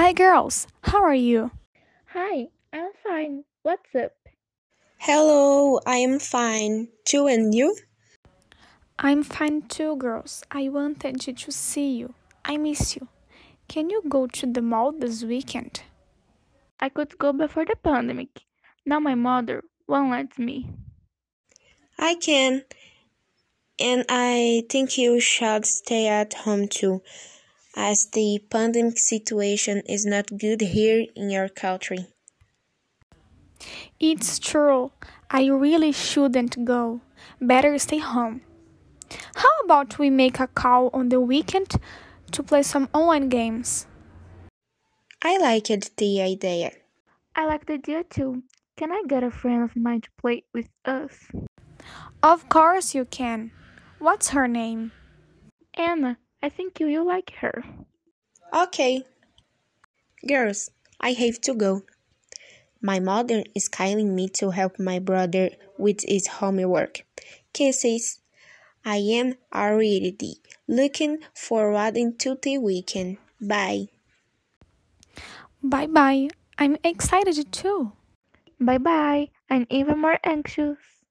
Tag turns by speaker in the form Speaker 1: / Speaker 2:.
Speaker 1: Hi, girls. How are you?
Speaker 2: Hi, I'm fine. What's up?
Speaker 3: Hello, I am fine. Too, and you?
Speaker 1: I'm fine too, girls. I wanted to see you. I miss you. Can you go to the mall this weekend?
Speaker 2: I could go before the pandemic. Now my mother won't let me.
Speaker 3: I can. And I think you should stay at home too, as the pandemic situation is not good here in your country.
Speaker 1: It's true. I really shouldn't go. Better stay home. How about we make a call on the weekend to play some online games?
Speaker 3: I liked the idea.
Speaker 2: I like the idea too. Can I get a friend of mine to play with us?
Speaker 1: Of course you can. What's her name?
Speaker 2: Anna, I think you will like her.
Speaker 3: Okay. Girls, I have to go. My mother is calling me to help my brother with his homework. Kisses. I am already looking forward to the weekend. Bye.
Speaker 1: Bye bye. I'm excited too.
Speaker 2: Bye bye. I'm even more anxious.